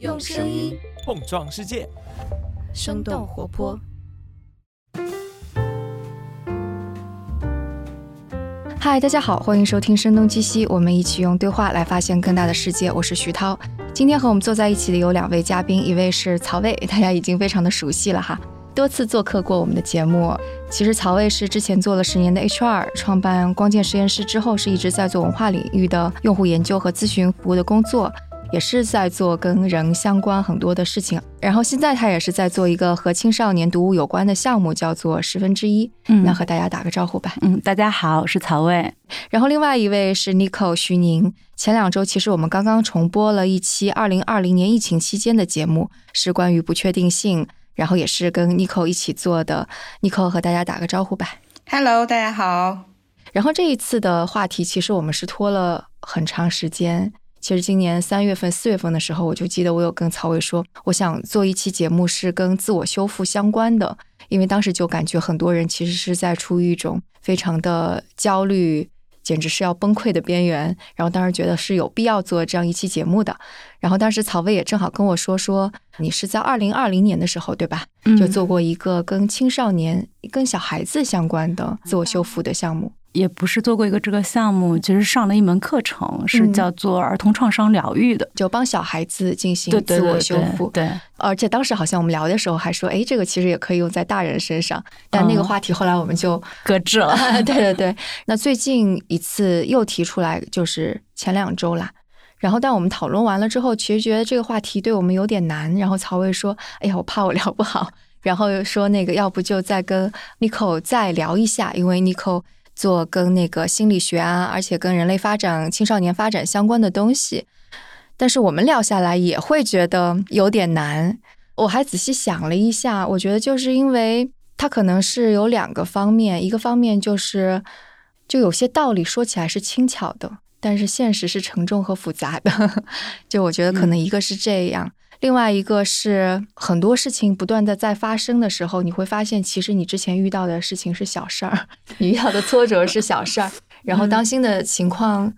用声音碰撞世界，生动活泼。嗨，大家好，欢迎收听《声东击西》，我们一起用对话来发现更大的世界。我是徐涛，今天和我们坐在一起的有两位嘉宾，一位是曹魏，大家已经非常的熟悉了哈，多次做客过我们的节目。其实曹魏是之前做了十年的 HR，创办光剑实验室之后，是一直在做文化领域的用户研究和咨询服务的工作。也是在做跟人相关很多的事情，然后现在他也是在做一个和青少年读物有关的项目，叫做十分之一。嗯，那和大家打个招呼吧。嗯，大家好，我是曹魏。然后另外一位是 Nico 徐宁。前两周其实我们刚刚重播了一期二零二零年疫情期间的节目，是关于不确定性，然后也是跟 Nico 一起做的。Nico 和大家打个招呼吧。Hello，大家好。然后这一次的话题其实我们是拖了很长时间。其实今年三月份、四月份的时候，我就记得我有跟曹伟说，我想做一期节目是跟自我修复相关的，因为当时就感觉很多人其实是在处于一种非常的焦虑，简直是要崩溃的边缘。然后当时觉得是有必要做这样一期节目的。然后当时曹伟也正好跟我说说，你是在二零二零年的时候，对吧？就做过一个跟青少年、跟小孩子相关的自我修复的项目。也不是做过一个这个项目，其实上了一门课程，是叫做儿童创伤疗愈的，就帮小孩子进行自我修复。对，而且当时好像我们聊的时候还说，哎，这个其实也可以用在大人身上。但那个话题后来我们就搁置了。对 对对。那最近一次又提出来，就是前两周啦。然后，但我们讨论完了之后，其实觉得这个话题对我们有点难。然后曹魏说：“哎呀，我怕我聊不好。”然后又说那个要不就再跟 Nico 再聊一下，因为 Nico。做跟那个心理学啊，而且跟人类发展、青少年发展相关的东西，但是我们聊下来也会觉得有点难。我还仔细想了一下，我觉得就是因为它可能是有两个方面，一个方面就是就有些道理说起来是轻巧的，但是现实是沉重和复杂的。就我觉得可能一个是这样。另外一个是很多事情不断的在发生的时候，你会发现其实你之前遇到的事情是小事儿，你遇到的挫折是小事儿。然后当新的情况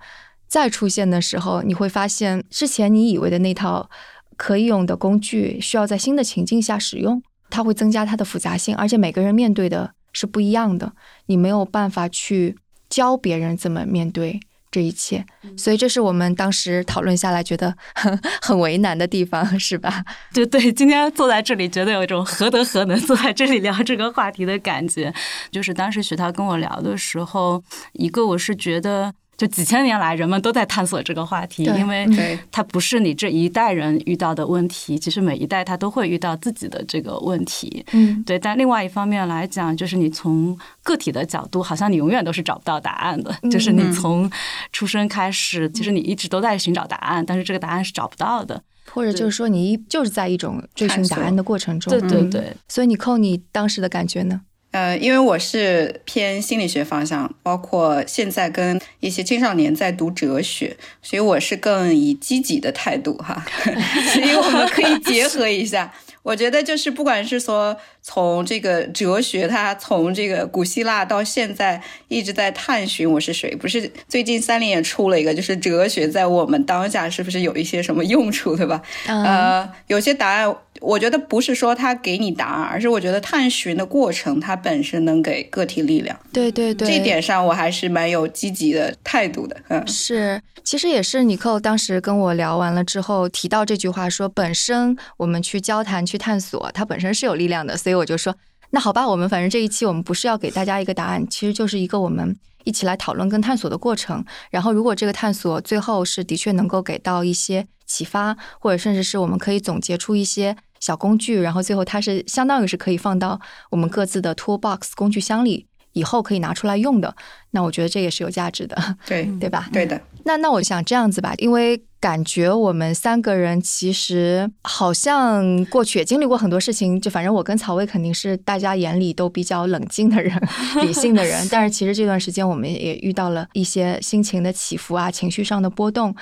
再出现的时候，你会发现之前你以为的那套可以用的工具，需要在新的情境下使用，它会增加它的复杂性，而且每个人面对的是不一样的，你没有办法去教别人怎么面对。这一切，所以这是我们当时讨论下来觉得很 很为难的地方，是吧？对对，今天坐在这里，觉得有一种何德何能坐在这里聊这个话题的感觉。就是当时徐涛跟我聊的时候，一个我是觉得。就几千年来，人们都在探索这个话题，因为它不是你这一代人遇到的问题，其实每一代他都会遇到自己的这个问题。嗯，对。但另外一方面来讲，就是你从个体的角度，好像你永远都是找不到答案的。就是你从出生开始，其实你一直都在寻找答案，但是这个答案是找不到的，或者就是说你就是在一种追寻答案的过程中。对对对。所以你扣你当时的感觉呢？呃，因为我是偏心理学方向，包括现在跟一些青少年在读哲学，所以我是更以积极的态度哈，所以我们可以结合一下。我觉得就是不管是说从这个哲学，它从这个古希腊到现在一直在探寻我是谁，不是最近三联也出了一个，就是哲学在我们当下是不是有一些什么用处，对吧？呃，有些答案。我觉得不是说他给你答案，而是我觉得探寻的过程它本身能给个体力量。对对对，这点上我还是蛮有积极的态度的。嗯，是，其实也是尼寇当时跟我聊完了之后提到这句话，说本身我们去交谈去探索，它本身是有力量的。所以我就说，那好吧，我们反正这一期我们不是要给大家一个答案，其实就是一个我们一起来讨论跟探索的过程。然后如果这个探索最后是的确能够给到一些启发，或者甚至是我们可以总结出一些。小工具，然后最后它是相当于是可以放到我们各自的 toolbox 工具箱里，以后可以拿出来用的。那我觉得这也是有价值的，对 对吧？对的。那那我想这样子吧，因为感觉我们三个人其实好像过去也经历过很多事情，就反正我跟曹薇肯定是大家眼里都比较冷静的人、理性的人，但是其实这段时间我们也遇到了一些心情的起伏啊，情绪上的波动。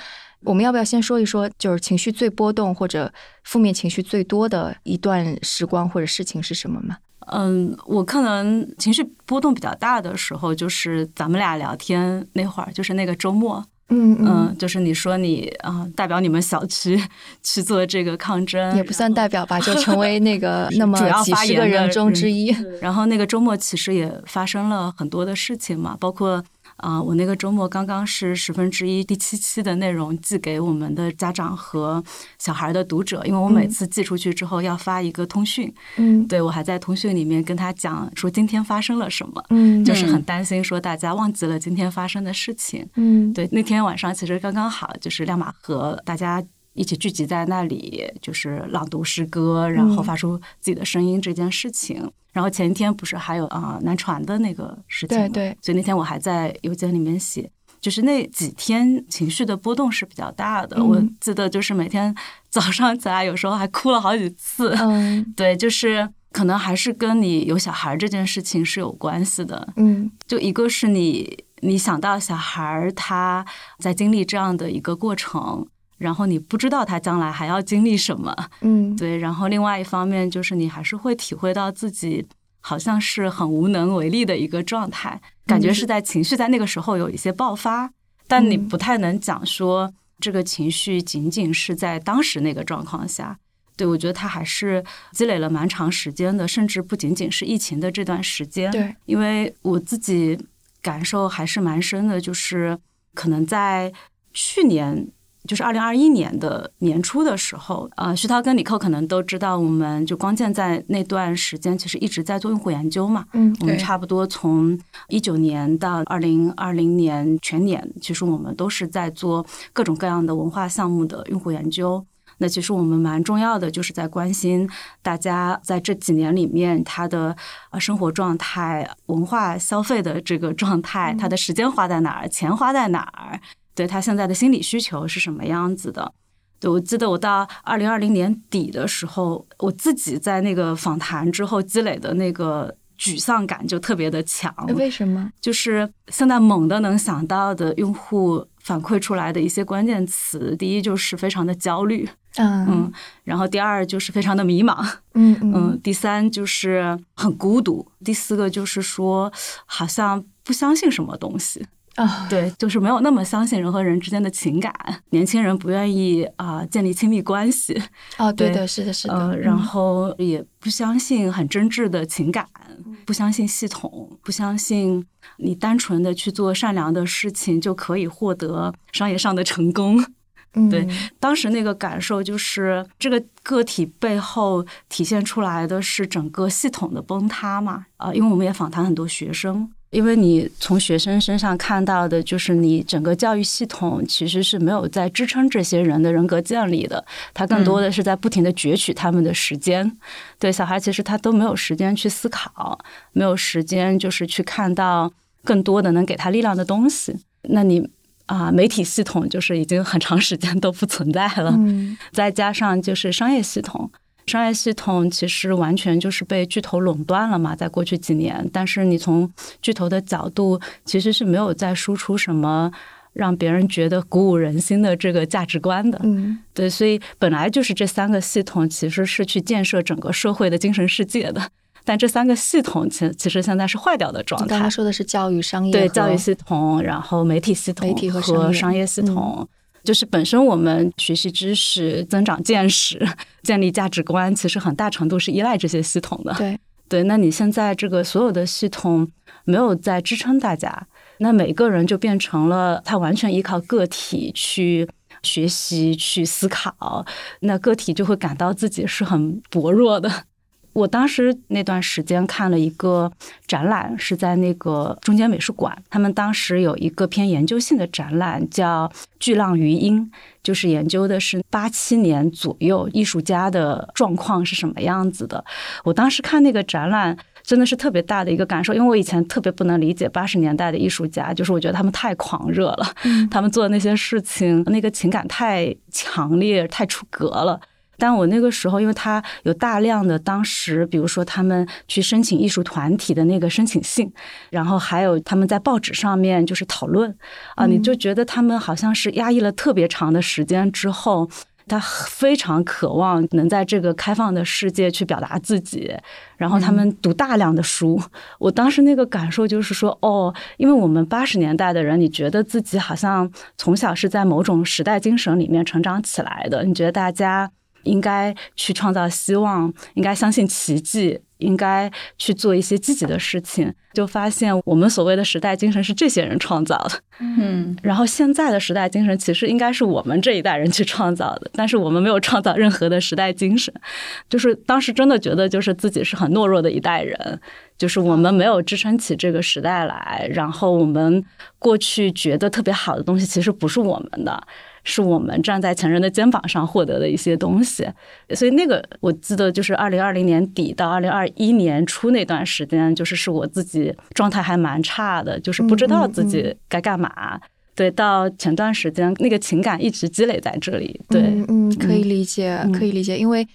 我们要不要先说一说，就是情绪最波动或者负面情绪最多的一段时光或者事情是什么吗？嗯，我可能情绪波动比较大的时候，就是咱们俩聊天那会儿，就是那个周末。嗯嗯，就是你说你啊、代表你们小区去做这个抗争，也不算代表吧，就成为那个 那么几十个人中之一。然后那个周末其实也发生了很多的事情嘛，包括啊、我那个周末刚刚是十分之一第七期的内容寄给我们的家长和小孩的读者，因为我每次寄出去之后要发一个通讯，嗯。对我还在通讯里面跟他讲说今天发生了什么，嗯就是很担心说大家忘记了今天发生的事情。嗯。对，那天晚上其实刚刚好，就是亮马河，大家一起聚集在那里，就是朗读诗歌，然后发出自己的声音这件事情。然后前一天不是还有啊、呃南传的那个事情吗，对对所以那天我还在邮件里面写。就是那几天情绪的波动是比较大的，嗯我记得就是每天早上起来，有时候还哭了好几次。嗯对，就是可能还是跟你有小孩这件事情是有关系的。嗯就一个是你你想到小孩儿他在经历这样的一个过程，然后你不知道他将来还要经历什么，嗯对。然后另外一方面就是你还是会体会到自己好像是很无能为力的一个状态，感觉是在情绪在那个时候有一些爆发，但你嗯不太能讲说这个情绪仅仅是在当时那个状况下。对，我觉得他还是积累了蛮长时间的，甚至不仅仅是疫情的这段时间。对，因为我自己感受还是蛮深的，就是可能在去年。就是二零二一年的年初的时候，呃，徐涛跟李蔻可能都知道，我们就光剑在那段时间其实一直在做用户研究嘛。嗯我们差不多从一九年到二零二零年全年，其实我们都是在做各种各样的文化项目的用户研究。那其实我们蛮重要的，就是在关心大家在这几年里面他的呃生活状态、文化消费的这个状态，他的时间花在哪儿，钱花在哪儿，对他现在的心理需求是什么样子的。对，我记得我到二零二零年底的时候，我自己在那个访谈之后积累的那个沮丧感就特别的强。为什么？就是现在猛的能想到的用户反馈出来的一些关键词，第一就是非常的焦虑，嗯嗯，然后第二就是非常的迷茫，嗯嗯，第三就是很孤独，第四个就是说好像不相信什么东西。啊，对，就是没有那么相信人和人之间的情感，年轻人不愿意啊、建立亲密关系，哦，对对的，是的，是的。呃，嗯然后也不相信很真挚的情感，不相信系统，不相信你单纯的去做善良的事情就可以获得商业上的成功。对嗯当时那个感受就是，这个个体背后体现出来的是整个系统的崩塌嘛？啊、因为我们也访谈很多学生，因为你从学生身上看到的就是你整个教育系统其实是没有在支撑这些人的人格建立的，它更多的是在不停的攫取他们的时间。对小孩，其实他都没有时间去思考，没有时间就是去看到更多的能给他力量的东西。那你啊、媒体系统就是已经很长时间都不存在了。嗯再加上就是商业系统，商业系统其实完全就是被巨头垄断了嘛，在过去几年。但是你从巨头的角度，其实是没有在输出什么让别人觉得鼓舞人心的这个价值观的。嗯对，所以本来就是这三个系统其实是去建设整个社会的精神世界的。但这三个系统其其实现在是坏掉的状态你刚刚。说的是教育、商业对教育系统，然后媒体系统媒体和商业系统。就是本身我们学习知识、增长见识、建立价值观，其实很大程度是依赖这些系统的。对，对，那你现在这个所有的系统没有在支撑大家，那每个人就变成了他完全依靠个体去学习、去思考，那个体就会感到自己是很薄弱的。我当时那段时间看了一个展览，是在那个中间美术馆，他们当时有一个偏研究性的展览，叫《巨浪余音》，就是研究的是八七年左右艺术家的状况是什么样子的。我当时看那个展览。真的是特别大的一个感受，因为我以前特别不能理解八十年代的艺术家，就是我觉得他们太狂热了，他们做的那些事情，那个情感太强烈、太出格了。但我那个时候，因为他有大量的当时，比如说他们去申请艺术团体的那个申请信，然后还有他们在报纸上面就是讨论啊，你就觉得他们好像是压抑了特别长的时间之后，他非常渴望能在这个开放的世界去表达自己，然后他们读大量的书。我当时那个感受就是说，哦，因为我们八十年代的人，你觉得自己好像从小是在某种时代精神里面成长起来的，你觉得大家。应该去创造希望，应该相信奇迹，应该去做一些积极的事情。就发现我们所谓的时代精神是这些人创造的，嗯，然后现在的时代精神其实应该是我们这一代人去创造的，但是我们没有创造任何的时代精神。就是当时真的觉得，就是自己是很懦弱的一代人，就是我们没有支撑起这个时代来。然后我们过去觉得特别好的东西，其实不是我们的。是我们站在前人的肩膀上获得的一些东西，所以那个我记得就是二零二零年底到二零二一年初那段时间，就是是我自己状态还蛮差的，就是不知道自己该干嘛。对，到前段时间那个情感一直积累在这里。对，嗯，可以理解，可以理解，因为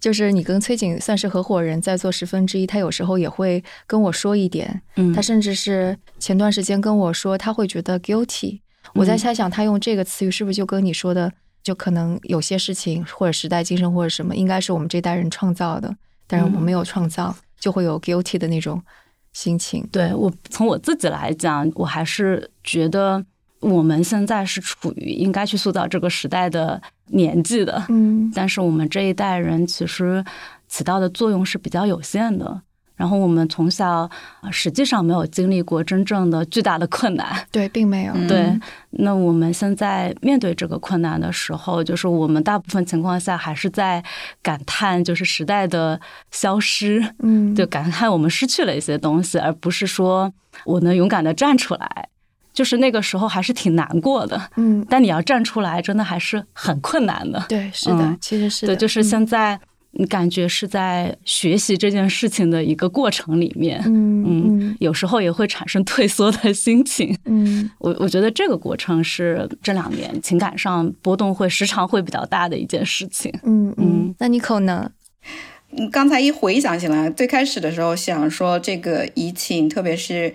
就是你跟崔景算是合伙人，在做十分之一，他有时候也会跟我说一点，嗯他甚至是前段时间跟我说，他会觉得 guilty。我在猜想，他用这个词语是不是就跟你说的，就可能有些事情或者时代精神或者什么，应该是我们这代人创造的，但是我们没有创造，就会有 guilty 的那种心情。对我从我自己来讲，我还是觉得我们现在是处于应该去塑造这个时代的年纪的，嗯，但是我们这一代人其实起到的作用是比较有限的。然后我们从小实际上没有经历过真正的巨大的困难，对，并没有。对，那我们现在面对这个困难的时候，就是我们大部分情况下还是在感叹，就是时代的消失，嗯，就感叹我们失去了一些东西，而不是说我能勇敢的站出来。就是那个时候还是挺难过的，嗯，但你要站出来，真的还是很困难的。对，是的，其实是对，就是现在。你感觉是在学习这件事情的一个过程里面，嗯嗯，有时候也会产生退缩的心情，嗯，我我觉得这个过程是这两年情感上波动会时常会比较大的一件事情，嗯嗯。那你可能，嗯，刚才一回想起来，最开始的时候想说这个疫情，特别是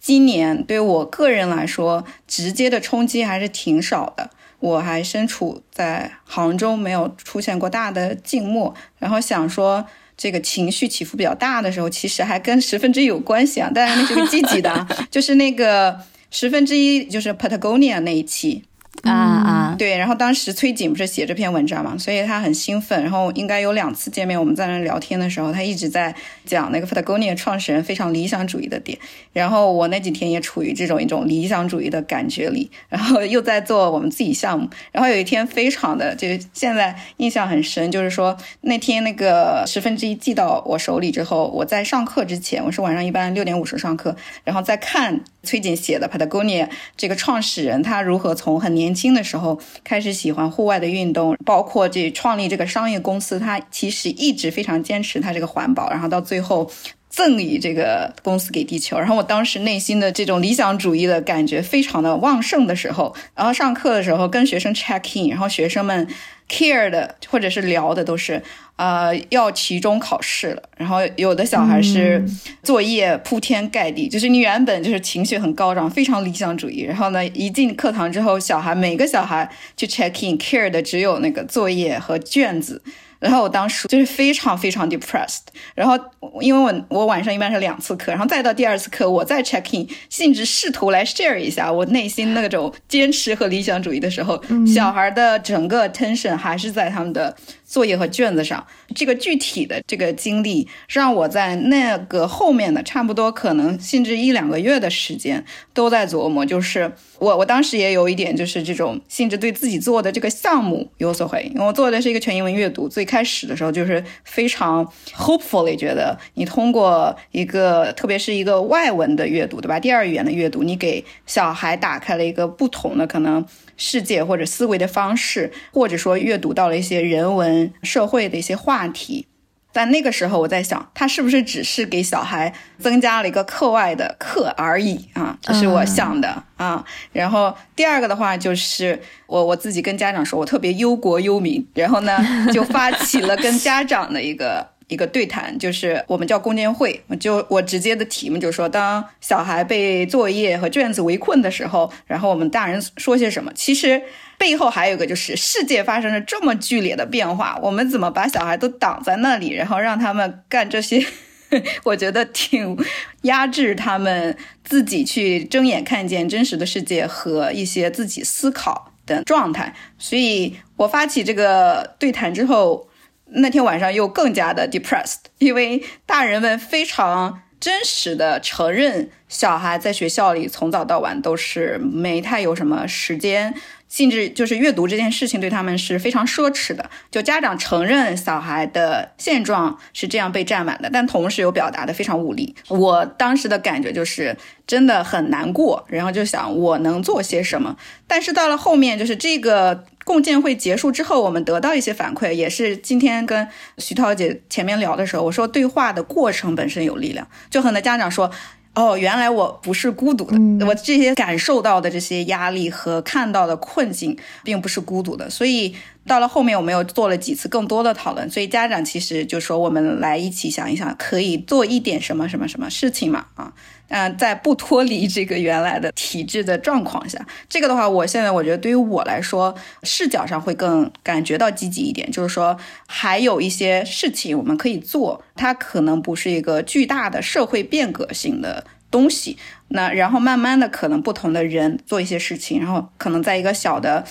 今年对我个人来说，直接的冲击还是挺少的。我还身处在杭州，没有出现过大的静默。然后想说，这个情绪起伏比较大的时候，其实还跟十分之一有关系啊。当然那是个积极的，就是那个十分之一，就是 Patagonia 那一期。啊啊，对，然后当时崔瑾不是写这篇文章嘛，所以他很兴奋。然后应该有两次见面，我们在那聊天的时候，他一直在讲那个 Patagonia 创始人非常理想主义的点。然后我那几天也处于这种一种理想主义的感觉里，然后又在做我们自己项目。然后有一天非常的，就是现在印象很深，就是说那天那个十分之一寄到我手里之后，我在上课之前，我是晚上一般六点五十上课，然后再看崔瑾写的 Patagonia 这个创始人他如何从很年轻的时候开始喜欢户外的运动，包括这创立这个商业公司，他其实一直非常坚持他这个环保，然后到最后赠予这个公司给地球。然后我当时内心的这种理想主义的感觉非常的旺盛的时候，然后上课的时候跟学生 check in，然后学生们 care 的或者是聊的都是。呃，要期中考试了，然后有的小孩是作业铺天盖地，就是你原本就是情绪很高涨，非常理想主义，然后呢，一进课堂之后，小孩每个小孩去 check in care 的只有那个作业和卷子。然后我当时就是非常非常 depressed，然后因为我我晚上一般是两次课，然后再到第二次课，我再 check in，兴致试图来 share 一下我内心那种坚持和理想主义的时候，小孩的整个 attention 还是在他们的作业和卷子上。这个具体的这个经历，让我在那个后面的差不多可能甚至一两个月的时间，都在琢磨，就是我我当时也有一点就是这种性质对自己做的这个项目有所回应，我做的是一个全英文阅读，最开始的时候就是非常 hopefully 觉得你通过一个特别是一个外文的阅读，对吧？第二语言的阅读，你给小孩打开了一个不同的可能世界或者思维的方式，或者说阅读到了一些人文社会的一些话题。但那个时候我在想，他是不是只是给小孩增加了一个课外的课而已啊？这是我想的啊。然后第二个的话就是我我自己跟家长说，我特别忧国忧民，然后呢就发起了跟家长的一个一个对谈，就是我们叫共建会，就我直接的题目就说，当小孩被作业和卷子围困的时候，然后我们大人说些什么？其实背后还有一个就是世界发生了这么剧烈的变化，我们怎么把小孩都挡在那里，然后让他们干这些？我觉得挺压制他们自己去睁眼看见真实的世界和一些自己思考的状态。所以我发起这个对谈之后，那天晚上又更加的 depressed，因为大人们非常真实的承认，小孩在学校里从早到晚都是没太有什么时间。甚至就是阅读这件事情对他们是非常奢侈的。就家长承认小孩的现状是这样被占满的，但同时又表达的非常无力。我当时的感觉就是真的很难过，然后就想我能做些什么。但是到了后面，就是这个共建会结束之后，我们得到一些反馈，也是今天跟徐涛姐前面聊的时候，我说对话的过程本身有力量，就很多家长说。哦，原来我不是孤独的，我这些感受到的这些压力和看到的困境，并不是孤独的。所以到了后面，我们又做了几次更多的讨论。所以家长其实就说，我们来一起想一想，可以做一点什么什么什么事情嘛？啊。嗯，在不脱离这个原来的体制的状况下，这个的话，我现在我觉得对于我来说，视角上会更感觉到积极一点。就是说，还有一些事情我们可以做，它可能不是一个巨大的社会变革性的东西。那然后慢慢的，可能不同的人做一些事情，然后可能在一个小的。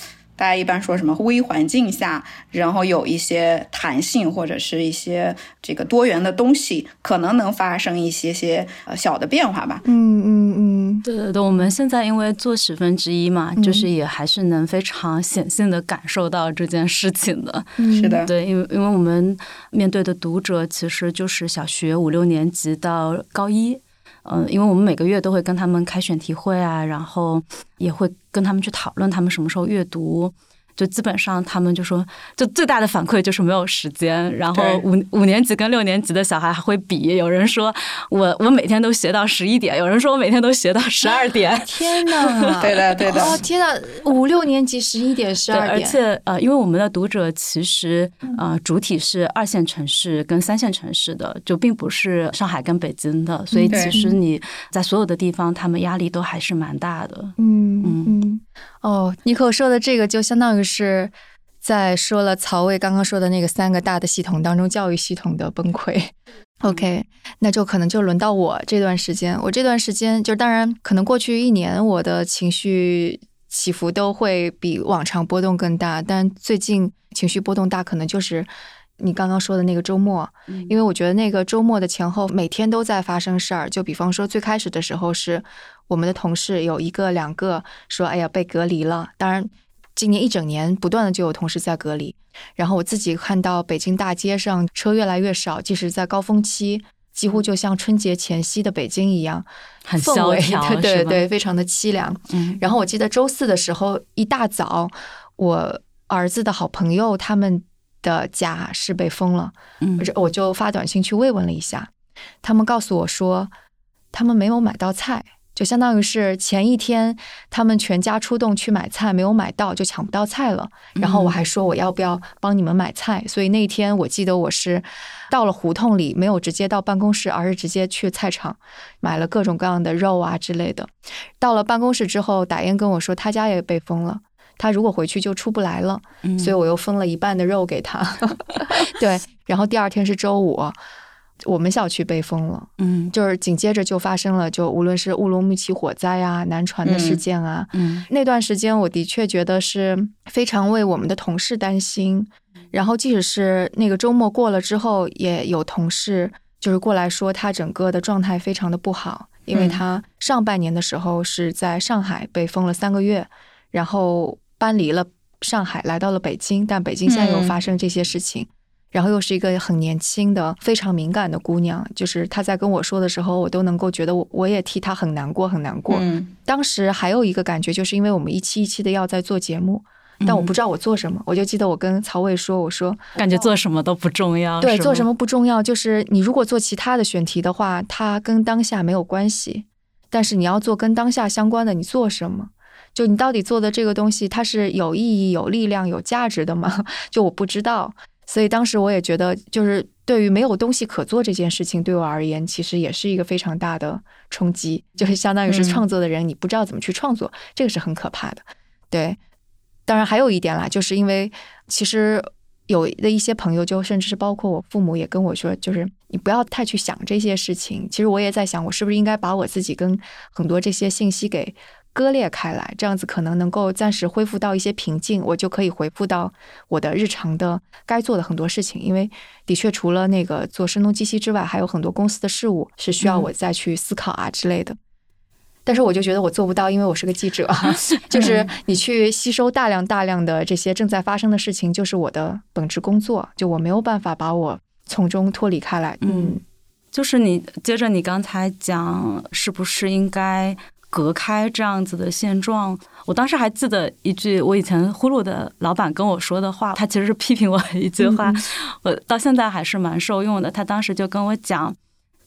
大家一般说什么微环境下，然后有一些弹性或者是一些这个多元的东西，可能能发生一些些呃小的变化吧。嗯嗯嗯，对对对，我们现在因为做十分之一嘛，就是也还是能非常显性的感受到这件事情的。是的，对，因为因为我们面对的读者其实就是小学五六年级到高一。嗯，因为我们每个月都会跟他们开选题会啊，然后也会跟他们去讨论他们什么时候阅读。就基本上他们就说，就最大的反馈就是没有时间。然后五五年级跟六年级的小孩还会比，有人说我我每天都学到十一点，有人说我每天都学到十二点。天哪！对的对的。哦天哪！五六年级十一点十二点。而且呃，因为我们的读者其实呃主体是二线城市跟三线城市的，就并不是上海跟北京的，所以其实你在所有的地方，他们压力都还是蛮大的。嗯嗯。哦，尼克说的这个就相当于是在说了曹魏刚刚说的那个三个大的系统当中，教育系统的崩溃。OK，那就可能就轮到我这段时间。我这段时间就当然可能过去一年我的情绪起伏都会比往常波动更大，但最近情绪波动大，可能就是你刚刚说的那个周末，因为我觉得那个周末的前后每天都在发生事儿。就比方说最开始的时候是。我们的同事有一个、两个说：“哎呀，被隔离了。”当然，今年一整年不断的就有同事在隔离。然后我自己看到北京大街上车越来越少，即使在高峰期，几乎就像春节前夕的北京一样，很萧条，对对对，非常的凄凉。嗯。然后我记得周四的时候一大早，我儿子的好朋友他们的家是被封了，嗯，我就发短信去慰问了一下，他们告诉我说，他们没有买到菜。就相当于是前一天他们全家出动去买菜，没有买到就抢不到菜了。然后我还说我要不要帮你们买菜，所以那天我记得我是到了胡同里，没有直接到办公室，而是直接去菜场买了各种各样的肉啊之类的。到了办公室之后，打烟跟我说他家也被封了，他如果回去就出不来了，所以我又分了一半的肉给他。对，然后第二天是周五。我们小区被封了，嗯，就是紧接着就发生了，就无论是乌鲁木齐火灾啊、南传的事件啊，嗯，那段时间我的确觉得是非常为我们的同事担心。然后即使是那个周末过了之后，也有同事就是过来说他整个的状态非常的不好，因为他上半年的时候是在上海被封了三个月，然后搬离了上海来到了北京，但北京现在又发生这些事情。然后又是一个很年轻的、非常敏感的姑娘，就是她在跟我说的时候，我都能够觉得我我也替她很难过，很难过。当时还有一个感觉，就是因为我们一期一期的要在做节目，但我不知道我做什么。我就记得我跟曹伟说：“我说感觉做什么都不重要。”对，做什么不重要，就是你如果做其他的选题的话，它跟当下没有关系。但是你要做跟当下相关的，你做什么？就你到底做的这个东西，它是有意义、有力量、有价值的吗？就我不知道。所以当时我也觉得，就是对于没有东西可做这件事情，对我而言，其实也是一个非常大的冲击，就是相当于是创作的人，你不知道怎么去创作，这个是很可怕的。对，当然还有一点啦，就是因为其实有的一些朋友，就甚至是包括我父母，也跟我说，就是你不要太去想这些事情。其实我也在想，我是不是应该把我自己跟很多这些信息给。割裂开来，这样子可能能够暂时恢复到一些平静，我就可以回复到我的日常的该做的很多事情。因为的确，除了那个做声东击西之外，还有很多公司的事务是需要我再去思考啊之类的。但是我就觉得我做不到，因为我是个记者，就是你去吸收大量大量的这些正在发生的事情，就是我的本职工作，就我没有办法把我从中脱离开来。嗯，就是你接着你刚才讲，是不是应该？隔开这样子的现状，我当时还记得一句我以前呼噜的老板跟我说的话，他其实是批评我一句话，我到现在还是蛮受用的。他当时就跟我讲，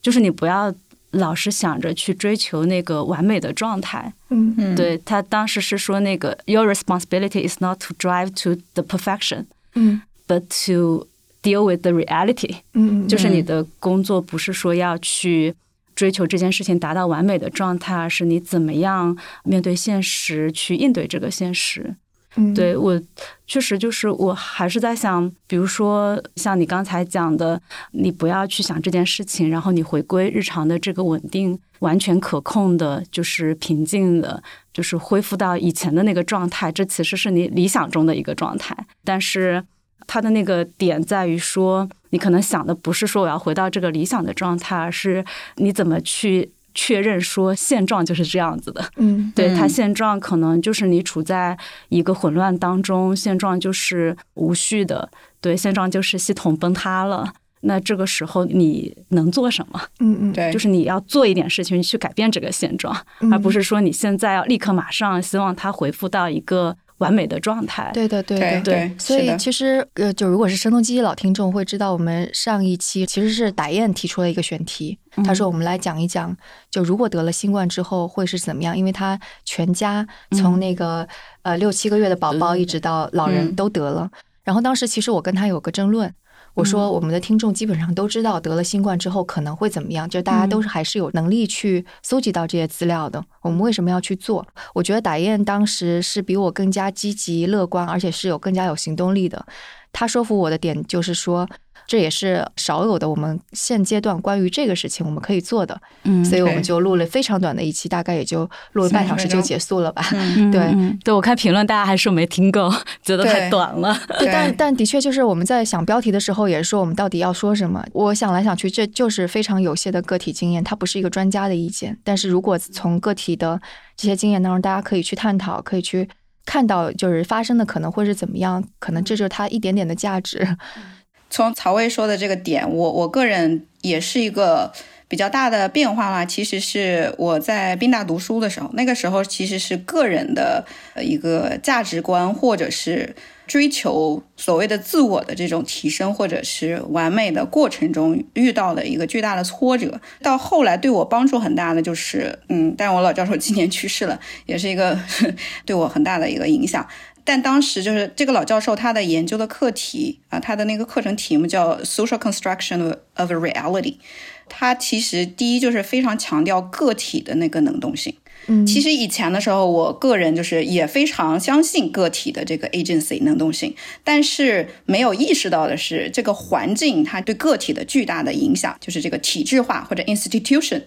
就是你不要老是想着去追求那个完美的状态。嗯嗯，对他当时是说那个 Your responsibility is not to drive to the perfection，嗯，but to deal with the reality。嗯，就是你的工作不是说要去。追求这件事情达到完美的状态，是你怎么样面对现实去应对这个现实？嗯，对我确实就是我还是在想，比如说像你刚才讲的，你不要去想这件事情，然后你回归日常的这个稳定、完全可控的，就是平静的，就是恢复到以前的那个状态。这其实是你理想中的一个状态，但是它的那个点在于说。你可能想的不是说我要回到这个理想的状态，而是你怎么去确认说现状就是这样子的。嗯，对它现状可能就是你处在一个混乱当中，现状就是无序的，对，现状就是系统崩塌了。那这个时候你能做什么？嗯嗯，对，就是你要做一点事情去改变这个现状，而不是说你现在要立刻马上希望它回复到一个。完美的状态，对的，对的，对。所以其实，呃，就如果是声东击西老听众会知道，我们上一期其实是打雁提出了一个选题，他说我们来讲一讲，就如果得了新冠之后会是怎么样，因为他全家从那个呃六七个月的宝宝一直到老人都得了。然后当时其实我跟他有个争论。我说，我们的听众基本上都知道得了新冠之后可能会怎么样，就大家都是还是有能力去搜集到这些资料的。我们为什么要去做？我觉得打雁当时是比我更加积极乐观，而且是有更加有行动力的。他说服我的点就是说。这也是少有的，我们现阶段关于这个事情我们可以做的，嗯，所以我们就录了非常短的一期，大概也就录了半小时就结束了吧。对，对我看评论，大家还是没听够，觉得太短了。对，但但的确就是我们在想标题的时候，也是说我们到底要说什么。我想来想去，这就是非常有限的个体经验，它不是一个专家的意见。但是如果从个体的这些经验当中，大家可以去探讨，可以去看到，就是发生的可能会是怎么样，可能这就是它一点点的价值。从曹魏说的这个点，我我个人也是一个比较大的变化啦。其实是我在宾大读书的时候，那个时候其实是个人的一个价值观，或者是追求所谓的自我的这种提升，或者是完美的过程中遇到的一个巨大的挫折。到后来对我帮助很大的就是，嗯，但我老教授今年去世了，也是一个 对我很大的一个影响。但当时就是这个老教授他的研究的课题啊，他的那个课程题目叫 Social Construction of Reality。他其实第一就是非常强调个体的那个能动性。嗯，其实以前的时候，我个人就是也非常相信个体的这个 agency 能动性，但是没有意识到的是这个环境它对个体的巨大的影响，就是这个体制化或者 institution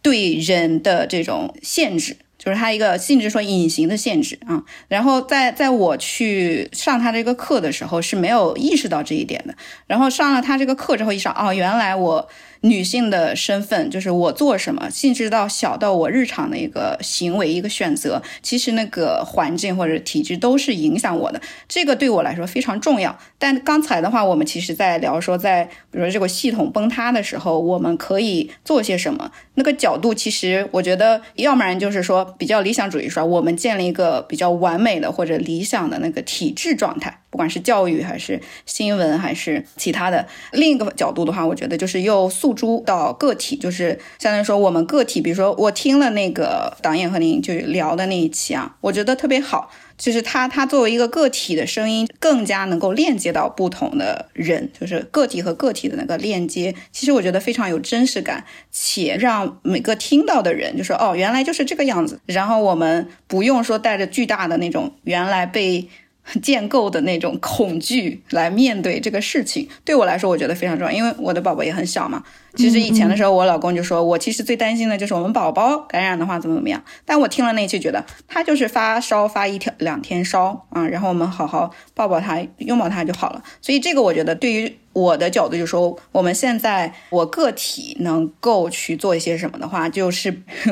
对人的这种限制。就是他一个性质说隐形的限制啊，然后在在我去上他这个课的时候是没有意识到这一点的，然后上了他这个课之后，一上哦，原来我。女性的身份就是我做什么，甚至到小到我日常的一个行为、一个选择，其实那个环境或者体制都是影响我的。这个对我来说非常重要。但刚才的话，我们其实在聊说，在比如说这个系统崩塌的时候，我们可以做些什么？那个角度其实我觉得，要不然就是说比较理想主义说，我们建立一个比较完美的或者理想的那个体制状态。不管是教育还是新闻还是其他的，另一个角度的话，我觉得就是又诉诸到个体，就是相当于说我们个体，比如说我听了那个导演和您就聊的那一期啊，我觉得特别好。就是他他作为一个个体的声音，更加能够链接到不同的人，就是个体和个体的那个链接。其实我觉得非常有真实感，且让每个听到的人就说哦，原来就是这个样子。然后我们不用说带着巨大的那种原来被。建构的那种恐惧来面对这个事情，对我来说，我觉得非常重要，因为我的宝宝也很小嘛。其实以前的时候，我老公就说我其实最担心的就是我们宝宝感染的话怎么怎么样。但我听了那期，觉得他就是发烧发一天两天烧啊，然后我们好好抱抱他，拥抱他就好了。所以这个我觉得对于。我的角度就说，我们现在我个体能够去做一些什么的话，就是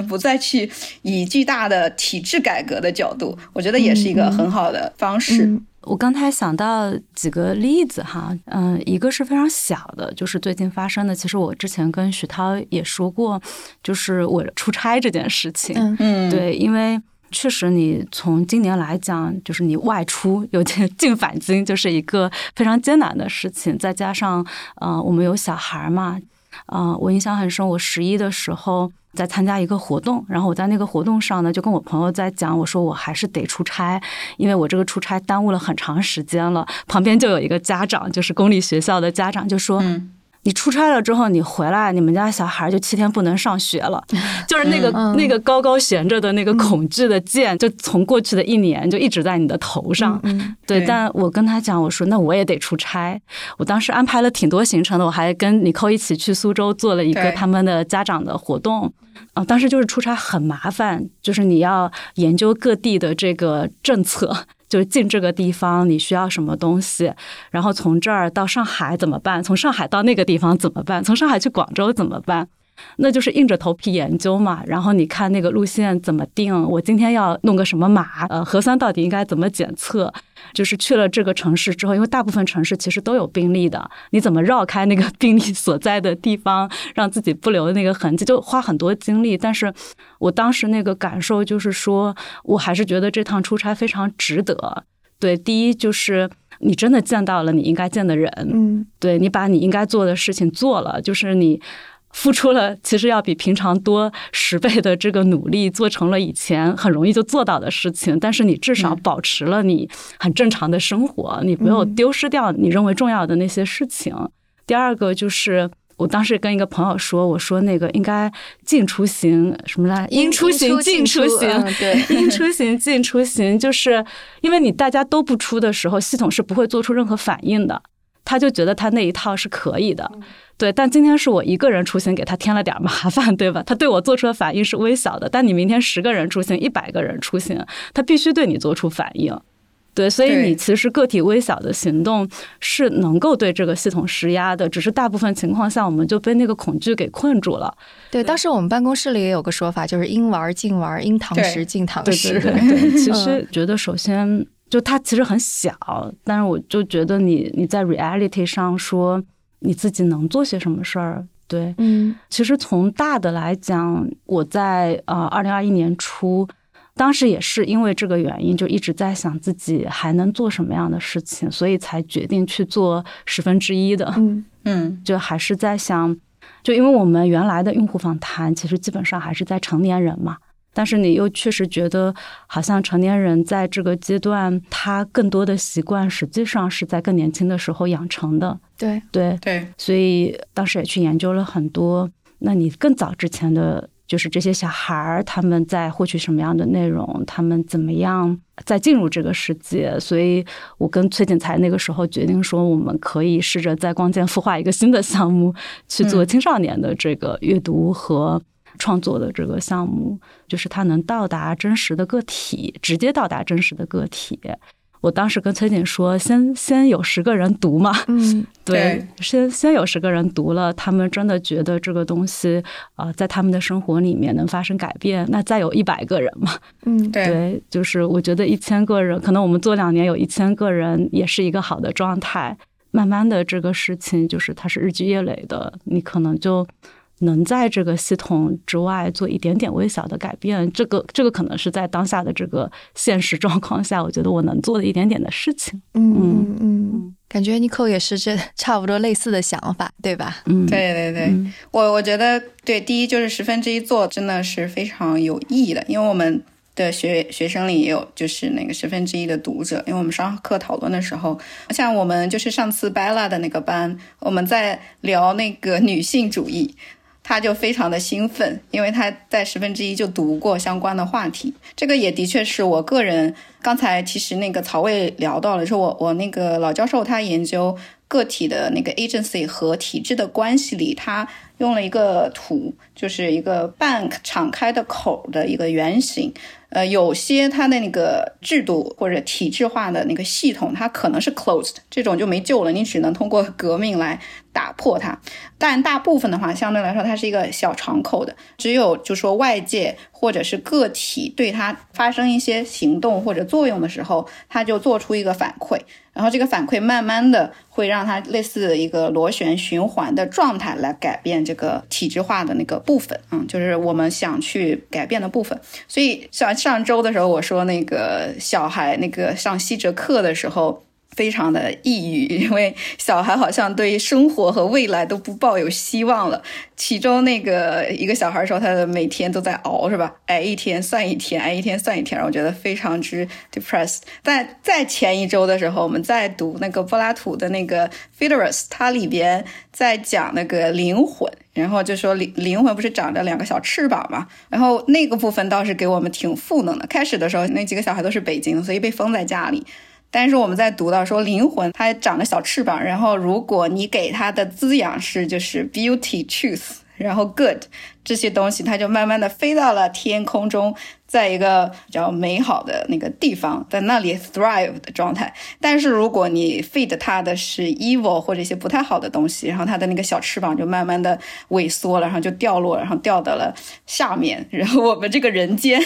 不再去以巨大的体制改革的角度，我觉得也是一个很好的方式。我刚才想到几个例子哈，嗯，一个是非常小的，就是最近发生的。其实我之前跟许涛也说过，就是我出差这件事情。嗯，对，因为。确实，你从今年来讲，就是你外出有点进 返京，就是一个非常艰难的事情。再加上，呃，我们有小孩嘛，啊，我印象很深。我十一的时候在参加一个活动，然后我在那个活动上呢，就跟我朋友在讲，我说我还是得出差，因为我这个出差耽误了很长时间了。旁边就有一个家长，就是公立学校的家长，就说。你出差了之后，你回来，你们家小孩就七天不能上学了，就是那个那个高高悬着的那个恐惧的剑，就从过去的一年就一直在你的头上。对，但我跟他讲，我说那我也得出差。我当时安排了挺多行程的，我还跟你扣一起去苏州做了一个他们的家长的活动。啊，当时就是出差很麻烦，就是你要研究各地的这个政策。就进这个地方你需要什么东西，然后从这儿到上海怎么办？从上海到那个地方怎么办？从上海去广州怎么办？那就是硬着头皮研究嘛，然后你看那个路线怎么定？我今天要弄个什么码？呃，核酸到底应该怎么检测？就是去了这个城市之后，因为大部分城市其实都有病例的，你怎么绕开那个 病例所在的地方，让自己不留那个痕迹，就花很多精力。但是我当时那个感受就是说，我还是觉得这趟出差非常值得。对，第一就是你真的见到了你应该见的人，嗯，对你把你应该做的事情做了，就是你。付出了其实要比平常多十倍的这个努力，做成了以前很容易就做到的事情，但是你至少保持了你很正常的生活，你没有丢失掉你认为重要的那些事情。第二个就是我当时跟一个朋友说，我说那个应该进出行什么来，应出行进出行，对，应出 行进出行，就是因为你大家都不出的时候，系统是不会做出任何反应的，他就觉得他那一套是可以的。对，但今天是我一个人出行，给他添了点麻烦，对吧？他对我做出的反应是微小的，但你明天十个人出行，一百个人出行，他必须对你做出反应。对，所以你其实个体微小的行动是能够对这个系统施压的，只是大部分情况下我们就被那个恐惧给困住了。对，当时我们办公室里也有个说法，就是应玩尽玩，应堂食尽堂食。对对 对，其实觉得首先就它其实很小，但是我就觉得你你在 reality 上说。你自己能做些什么事儿？对，嗯，其实从大的来讲，我在呃二零二一年初，当时也是因为这个原因，就一直在想自己还能做什么样的事情，所以才决定去做十分之一的，嗯。嗯，就还是在想，就因为我们原来的用户访谈，其实基本上还是在成年人嘛。但是你又确实觉得，好像成年人在这个阶段，他更多的习惯实际上是在更年轻的时候养成的。对对对，所以当时也去研究了很多。那你更早之前的就是这些小孩儿，他们在获取什么样的内容？他们怎么样在进入这个世界？所以我跟崔锦才那个时候决定说，我们可以试着在光剑孵化一个新的项目，去做青少年的这个阅读和。创作的这个项目，就是它能到达真实的个体，直接到达真实的个体。我当时跟崔锦说，先先有十个人读嘛，嗯，对，先先有十个人读了，他们真的觉得这个东西啊，在他们的生活里面能发生改变，那再有一百个人嘛，嗯，对，就是我觉得一千个人，可能我们做两年有一千个人，也是一个好的状态。慢慢的，这个事情就是它是日积月累的，你可能就。能在这个系统之外做一点点微小的改变，这个这个可能是在当下的这个现实状况下，我觉得我能做的一点点的事情。嗯嗯嗯，感觉 Nico 也是这差不多类似的想法，对吧？嗯，对对对，我我觉得对，第一就是十分之一做真的是非常有意义的，因为我们的学学生里也有，就是那个十分之一的读者。因为我们上课讨论的时候，像我们就是上次 Bella 的那个班，我们在聊那个女性主义，他就非常的兴奋，因为他在十分之一就读过相关的话题。这个也的确是我个人刚才其实那个曹魏聊到了，说我我那个老教授他研究个体的那个 agency 和体制的关系里，他。用了一个图，就是一个半敞开的口的一个圆形。呃，有些它的那个制度或者体制化的那个系统，它可能是 closed，这种就没救了，你只能通过革命来打破它。但大部分的话，相对来说，它是一个小敞口的，只有就说外界或者是个体对它发生一些行动或者作用的时候，它就做出一个反馈，然后这个反馈慢慢的会让它类似一个螺旋循环的状态来改变这个体制化的那个部分，嗯，就是我们想去改变的部分。所以像上周的时候，我说那个小孩那个上西哲课的时候。非常的抑郁，因为小孩好像对生活和未来都不抱有希望了。其中那个一个小孩说，他的每天都在熬，是吧？挨一天算一天，挨一天算一天，让我觉得非常之 depressed。但在前一周的时候，我们在读那个柏拉图的那个 Phaedrus，它里边在讲那个灵魂，然后就说灵灵魂不是长着两个小翅膀嘛？然后那个部分倒是给我们挺赋能的。开始的时候，那几个小孩都是北京，所以被封在家里。但是我们在读到说灵魂它长了小翅膀，然后如果你给它的滋养是就是 beauty truth，然后 good 这些东西，它就慢慢的飞到了天空中。在一个比较美好的那个地方，在那里 thrive 的状态。但是如果你 feed 它的是 evil 或者一些不太好的东西，然后它的那个小翅膀就慢慢的萎缩了，然后就掉落，然后掉到了下面。然后我们这个人间，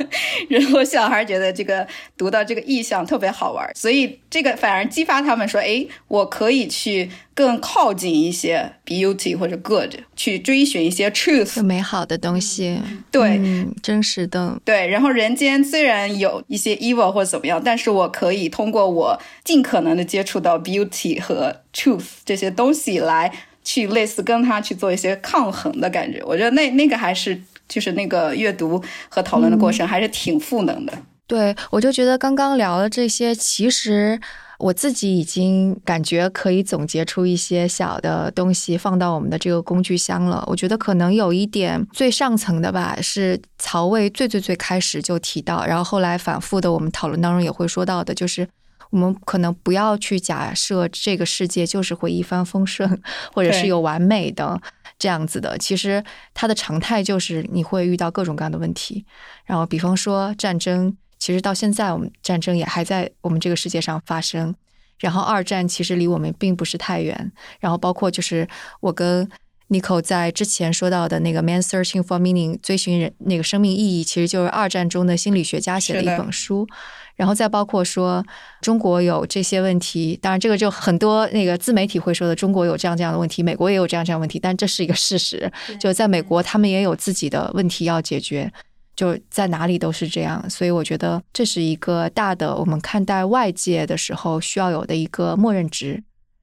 然后小孩觉得这个读到这个意象特别好玩，所以这个反而激发他们说：“哎，我可以去更靠近一些 beauty 或者 good，去追寻一些 truth 美好的东西，对，真实的。”对。对，然后人间虽然有一些 evil 或者怎么样，但是我可以通过我尽可能的接触到 beauty 和 truth 这些东西来去类似跟他去做一些抗衡的感觉。我觉得那那个还是就是那个阅读和讨论的过程还是挺赋能的。对，我就觉得刚刚聊的这些其实。我自己已经感觉可以总结出一些小的东西放到我们的这个工具箱了。我觉得可能有一点最上层的吧，是曹魏最最最开始就提到，然后后来反复的我们讨论当中也会说到的，就是我们可能不要去假设这个世界就是会一帆风顺，或者是有完美的这样子的。其实它的常态就是你会遇到各种各样的问题，然后比方说战争。其实到现在，我们战争也还在我们这个世界上发生。然后二战其实离我们并不是太远。然后包括就是我跟 Nico 在之前说到的那个《Man Searching for Meaning》追寻人那个生命意义，其实就是二战中的心理学家写的一本书。然后再包括说中国有这些问题，当然这个就很多那个自媒体会说的，中国有这样这样的问题，美国也有这样这样问题，但这是一个事实。就在美国，他们也有自己的问题要解决。就在哪里都是这样，所以我觉得这是一个大的我们看待外界的时候需要有的一个默认值，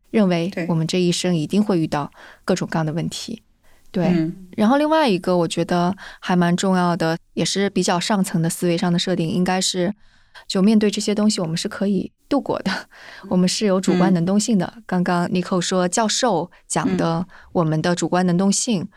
认为我们这一生一定会遇到各种各样的问题。对，然后另外一个我觉得还蛮重要的，也是比较上层的思维上的设定，应该是就面对这些东西，我们是可以度过的，我们是有主观能动性的。刚刚尼克说教授讲的我们的主观能动性。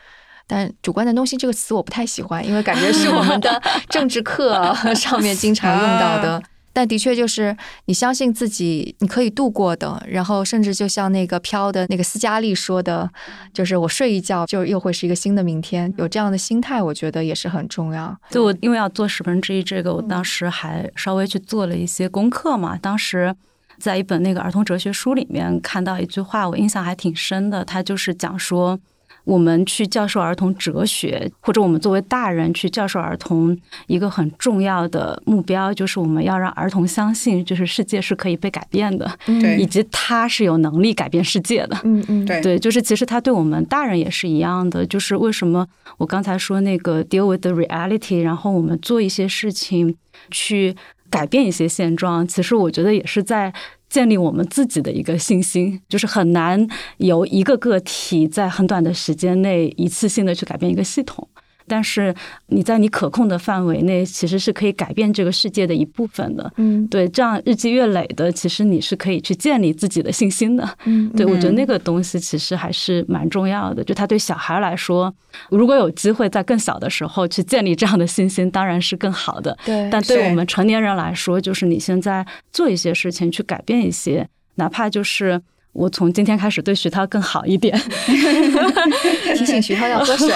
但主观的东西这个词我不太喜欢，因为感觉是我们的 政治课上面经常用到的。但的确就是你相信自己，你可以度过的。然后甚至就像那个飘的那个斯嘉丽说的，就是我睡一觉就又会是一个新的明天。有这样的心态，我觉得也是很重要。就我因为要做十分之一这个，我当时还稍微去做了一些功课嘛。当时在一本那个儿童哲学书里面看到一句话，我印象还挺深的。他就是讲说。我们去教授儿童哲学，或者我们作为大人去教授儿童，一个很重要的目标就是我们要让儿童相信，就是世界是可以被改变的，对，以及他是有能力改变世界的。嗯嗯，对对，就是其实他对我们大人也是一样的。就是为什么我刚才说那个 deal with the reality，然后我们做一些事情去改变一些现状，其实我觉得也是在。建立我们自己的一个信心，就是很难由一个个体在很短的时间内一次性的去改变一个系统。但是你在你可控的范围内，其实是可以改变这个世界的一部分的。嗯对，这样日积月累的，其实你是可以去建立自己的信心的。嗯，对，我觉得那个东西其实还是蛮重要的。就他对小孩来说，如果有机会在更小的时候去建立这样的信心，当然是更好的。对，但对我们成年人来说，就是你现在做一些事情去改变一些，哪怕就是我从今天开始对徐涛更好一点，提醒徐涛要喝水。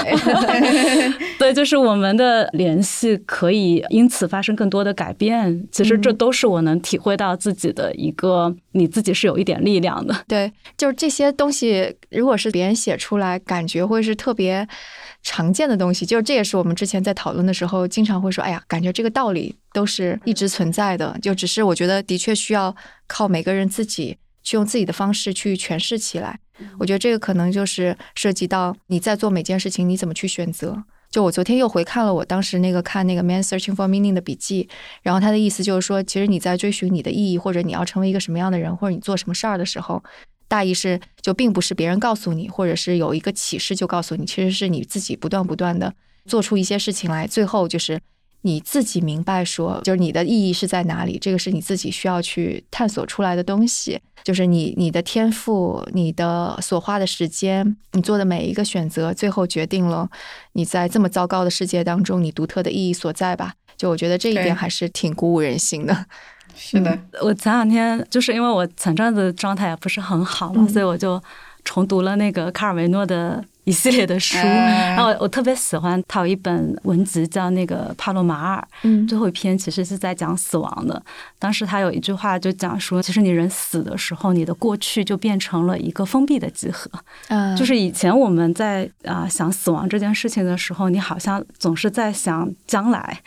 对，就是我们的联系可以因此发生更多的改变。其实这嗯都是我能体会到自己的一个，你自己是有一点力量的。对，就是这些东西，如果是别人写出来，感觉会是特别常见的东西。就是这也是我们之前在讨论的时候，经常会说，哎呀，感觉这个道理都是一直存在的，就只是我觉得的确需要靠每个人自己去用自己的方式去诠释起来。我觉得这个可能就是涉及到你在做每件事情，你怎么去选择。就我昨天又回看了我当时那个看那个《Man Searching for Meaning》的笔记，然后他的意思就是说，其实你在追寻你的意义，或者你要成为一个什么样的人，或者你做什么事儿的时候，大意是就并不是别人告诉你，或者是有一个启示就告诉你，其实是你自己不断不断的做出一些事情来，最后就是你自己明白说，就是你的意义是在哪里，这个是你自己需要去探索出来的东西，就是你你的天赋、你的所花的时间、你做的每一个选择，最后决定了你在这么糟糕的世界当中你独特的意义所在吧。就我觉得这一点还是挺鼓舞人心的。是的，我前两天就是因为我前阵子状态也不是很好嘛，嗯所以我就重读了那个卡尔维诺的一系列的书。啊然后我特别喜欢他有一本文集叫那个《帕洛马尔》，嗯最后一篇其实是在讲死亡的。当时他有一句话就讲说，其实你人死的时候，你的过去就变成了一个封闭的集合。嗯，就是以前我们在啊、想死亡这件事情的时候，你好像总是在想将来。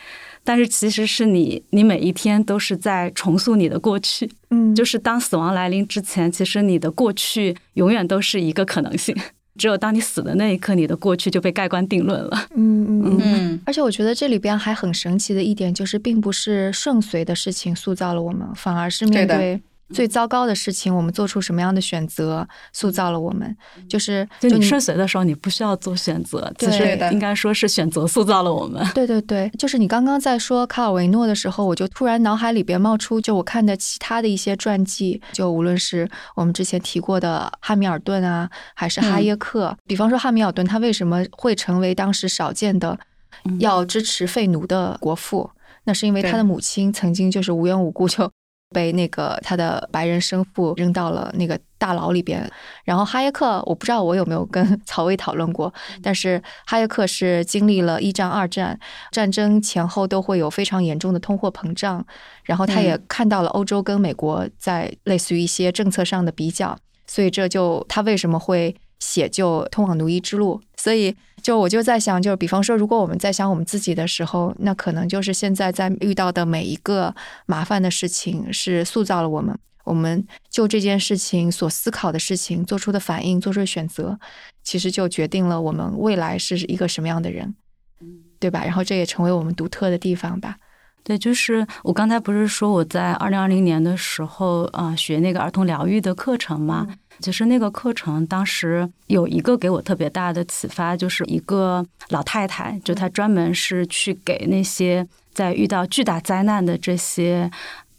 但是其实是你，你每一天都是在重塑你的过去。嗯，就是当死亡来临之前，其实你的过去永远都是一个可能性。只有当你死的那一刻，你的过去就被盖棺定论了。嗯嗯嗯。嗯，而且我觉得这里边还很神奇的一点，就是并不是顺遂的事情塑造了我们，反而是面对对最糟糕的事情，我们做出什么样的选择，塑造了我们。就是就你你顺遂的时候，你不需要做选择，其对实应该说是选择塑造了我们。对对对，就是你刚刚在说卡尔维诺的时候，我就突然脑海里边冒出，就我看的其他的一些传记，就无论是我们之前提过的汉密尔顿啊，还是哈耶克，比方说汉密尔顿，他为什么会成为当时少见的嗯要支持废奴的国父？那是因为他的母亲曾经就是无缘无故就被那个他的白人生父扔到了那个大牢里边。然后哈耶克，我不知道我有没有跟 曹薇讨论过，但是哈耶克是经历了一战、二战战争前后都会有非常严重的通货膨胀，然后他也看到了欧洲跟美国在类似于一些政策上的比较，所以这就他为什么会写就《通往奴役之路》。所以就我就在想，就是比方说，如果我们在想我们自己的时候，那可能就是现在在遇到的每一个麻烦的事情，是塑造了我们。我们就这件事情所思考的事情做出的反应、做出的选择，其实就决定了我们未来是一个什么样的人，对吧？然后这也成为我们独特的地方吧。对，就是我刚才不是说我在二零二零年的时候啊、呃学那个儿童疗愈的课程嘛？其实那个课程当时有一个给我特别大的启发，就是一个老太太，就她专门是去给那些在遇到巨大灾难的这些。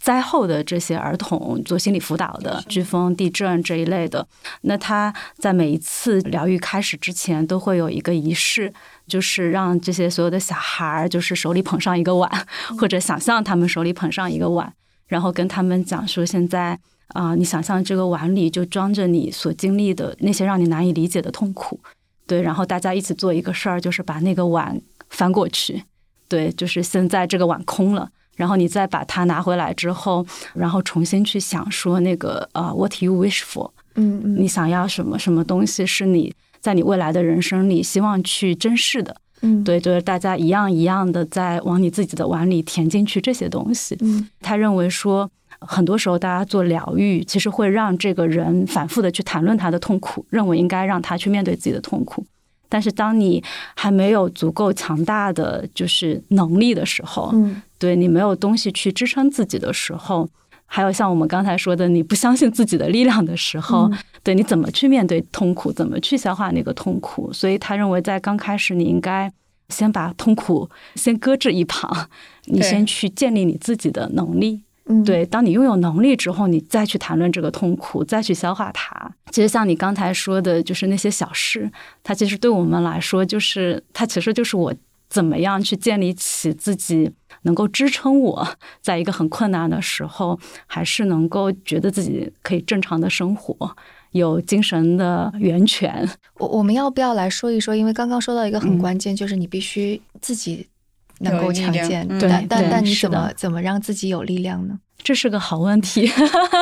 灾后的这些儿童做心理辅导的，飓风、地震这一类的，那他在每一次疗愈开始之前，都会有一个仪式，就是让这些所有的小孩儿，就是手里捧上一个碗，或者想象他们手里捧上一个碗，然后跟他们讲说，现在啊、你想象这个碗里就装着你所经历的那些让你难以理解的痛苦，对，然后大家一起做一个事儿，就是把那个碗翻过去，对，就是现在这个碗空了。然后你再把它拿回来之后，然后重新去想说那个呃，what you wish for，嗯嗯你想要什么什么东西是你在你未来的人生里希望去珍视的，嗯，对，就是大家一样一样的在往你自己的碗里填进去这些东西。嗯他认为说，很多时候大家做疗愈，其实会让这个人反复的去谈论他的痛苦，认为应该让他去面对自己的痛苦。但是当你还没有足够强大的就是能力的时候，嗯对你没有东西去支撑自己的时候，还有像我们刚才说的，你不相信自己的力量的时候，嗯对你怎么去面对痛苦，怎么去消化那个痛苦？所以他认为，在刚开始，你应该先把痛苦先搁置一旁，你先去建立你自己的能力。嗯，对，当你拥有能力之后，你再去谈论这个痛苦，再去消化它。其实像你刚才说的，就是那些小事，它其实对我们来说，就是它其实就是我怎么样去建立起自己能够支撑我，在一个很困难的时候，还是能够觉得自己可以正常的生活，有精神的源泉。我我们要不要来说一说？因为刚刚说到一个很关键，就是你必须自己。能够强健，对但但但你怎么怎么让自己有力量呢？这是个好问题，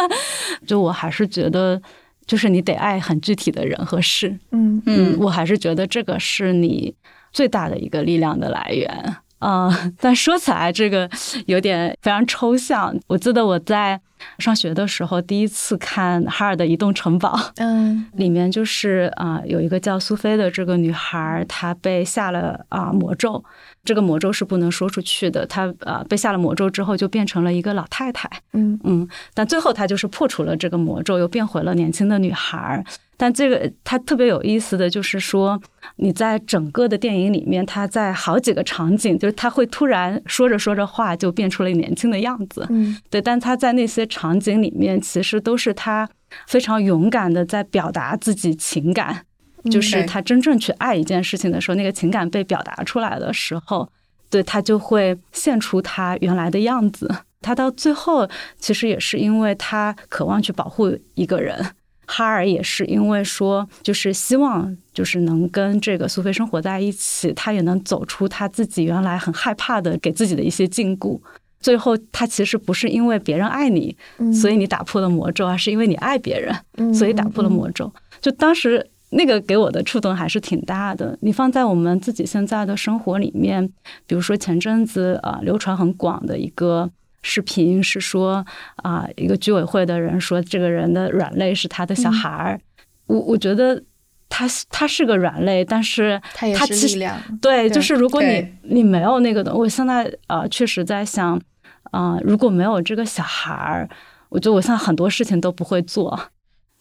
就我还是觉得，就是你得爱很具体的人和事。嗯嗯我还是觉得这个是你最大的一个力量的来源。啊、但说起来这个有点非常抽象。我记得我在上学的时候第一次看哈尔的《移动城堡》，嗯里面就是啊、有一个叫苏菲的这个女孩，她被下了啊、魔咒，这个魔咒是不能说出去的。她啊、被下了魔咒之后，就变成了一个老太太。嗯嗯，但最后她就是破除了这个魔咒，又变回了年轻的女孩儿。但这个它特别有意思的就是说，你在整个的电影里面，他在好几个场景，就是他会突然说着说着话就变出了年轻的样子。嗯对，但他在那些场景里面，其实都是他非常勇敢的在表达自己情感，就是他真正去爱一件事情的时候，那个情感被表达出来的时候，对他就会现出他原来的样子。他到最后，其实也是因为他渴望去保护一个人。哈尔也是因为说，就是希望就是能跟这个苏菲生活在一起，他也能走出他自己原来很害怕的给自己的一些禁锢。最后，他其实不是因为别人爱你，嗯，所以你打破了魔咒，而是因为你爱别人，嗯所以打破了魔咒。就当时那个给我的触动还是挺大的。你放在我们自己现在的生活里面，比如说前阵子啊、呃流传很广的一个视频是说啊、一个居委会的人说这个人的软肋是他的小孩儿。我我觉得他他是个软肋，但是他也他其实是力量。对，对就是如果你你没有那个的，我现在呃确实在想，啊、如果没有这个小孩儿，我觉得我现在很多事情都不会做。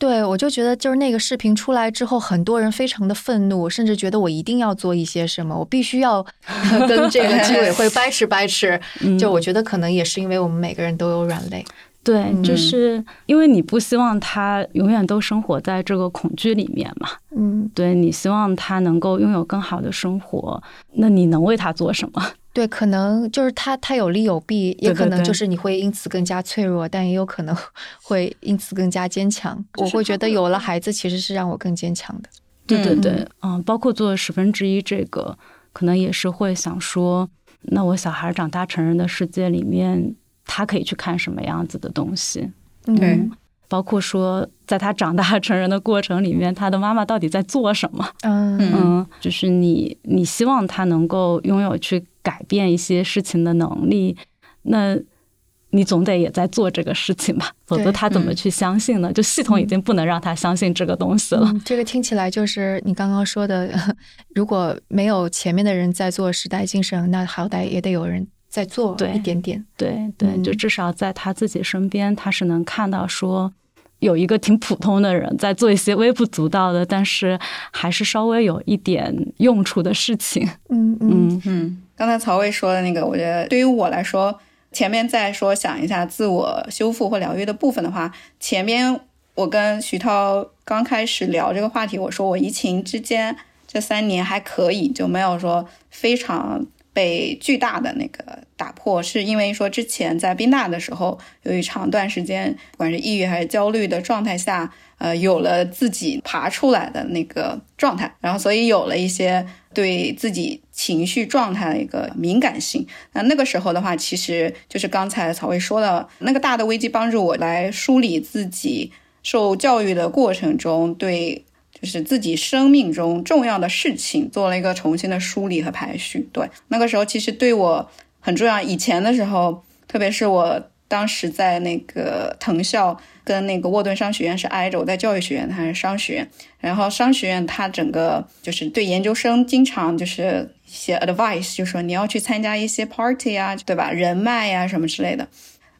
对，我就觉得就是那个视频出来之后，很多人非常的愤怒，甚至觉得我一定要做一些什么，我必须要 跟这个居委会掰扯掰扯。嗯就我觉得可能也是因为我们每个人都有软肋。对，嗯就是因为你不希望他永远都生活在这个恐惧里面嘛。嗯，对你希望他能够拥有更好的生活，那你能为他做什么？对，可能就是他他有利有弊，也可能就是你会因此更加脆弱，但也有可能 会因此更加坚强。我会觉得有了孩子其实是让我更坚强的。对对嗯对，嗯，包括做十分之一这个，可能也是会想说，那我小孩长大成人的世界里面，他可以去看什么样子的东西？嗯对包括说，在他长大成人的过程里面，他的妈妈到底在做什么？嗯嗯嗯，就是你，你希望他能够拥有去改变一些事情的能力，那你总得也在做这个事情吧，否则他怎么嗯去相信呢？就系统已经不能让他相信这个东西了。嗯，这个听起来就是你刚刚说的，如果没有前面的人在做时代精神，那好歹也得有人在做一点点。对对，嗯就至少在他自己身边，他是能看到说。有一个挺普通的人在做一些微不足道的，但是还是稍微有一点用处的事情。嗯嗯嗯嗯，刚才曹魏说的那个，我觉得对于我来说，前面再说想一下自我修复或疗愈的部分的话，前面我跟徐涛刚开始聊这个话题，我说我疫情之间这三年还可以，就没有说非常被巨大的那个打破，是因为说之前在宾大的时候，有一长段时间，不管是抑郁还是焦虑的状态下，呃，有了自己爬出来的那个状态，然后所以有了一些对自己情绪状态的一个敏感性。那那个时候的话，其实就是刚才曹薇说的那个大的危机，帮助我来梳理自己受教育的过程中对。就是自己生命中重要的事情做了一个重新的梳理和排序。对，那个时候其实对我很重要。以前的时候，特别是我当时在那个藤校跟那个沃顿商学院是挨着，我在教育学院，它是商学院。然后商学院它整个就是对研究生经常就是一些 advice，就说你要去参加一些 party 啊，对吧？人脉呀、什么之类的。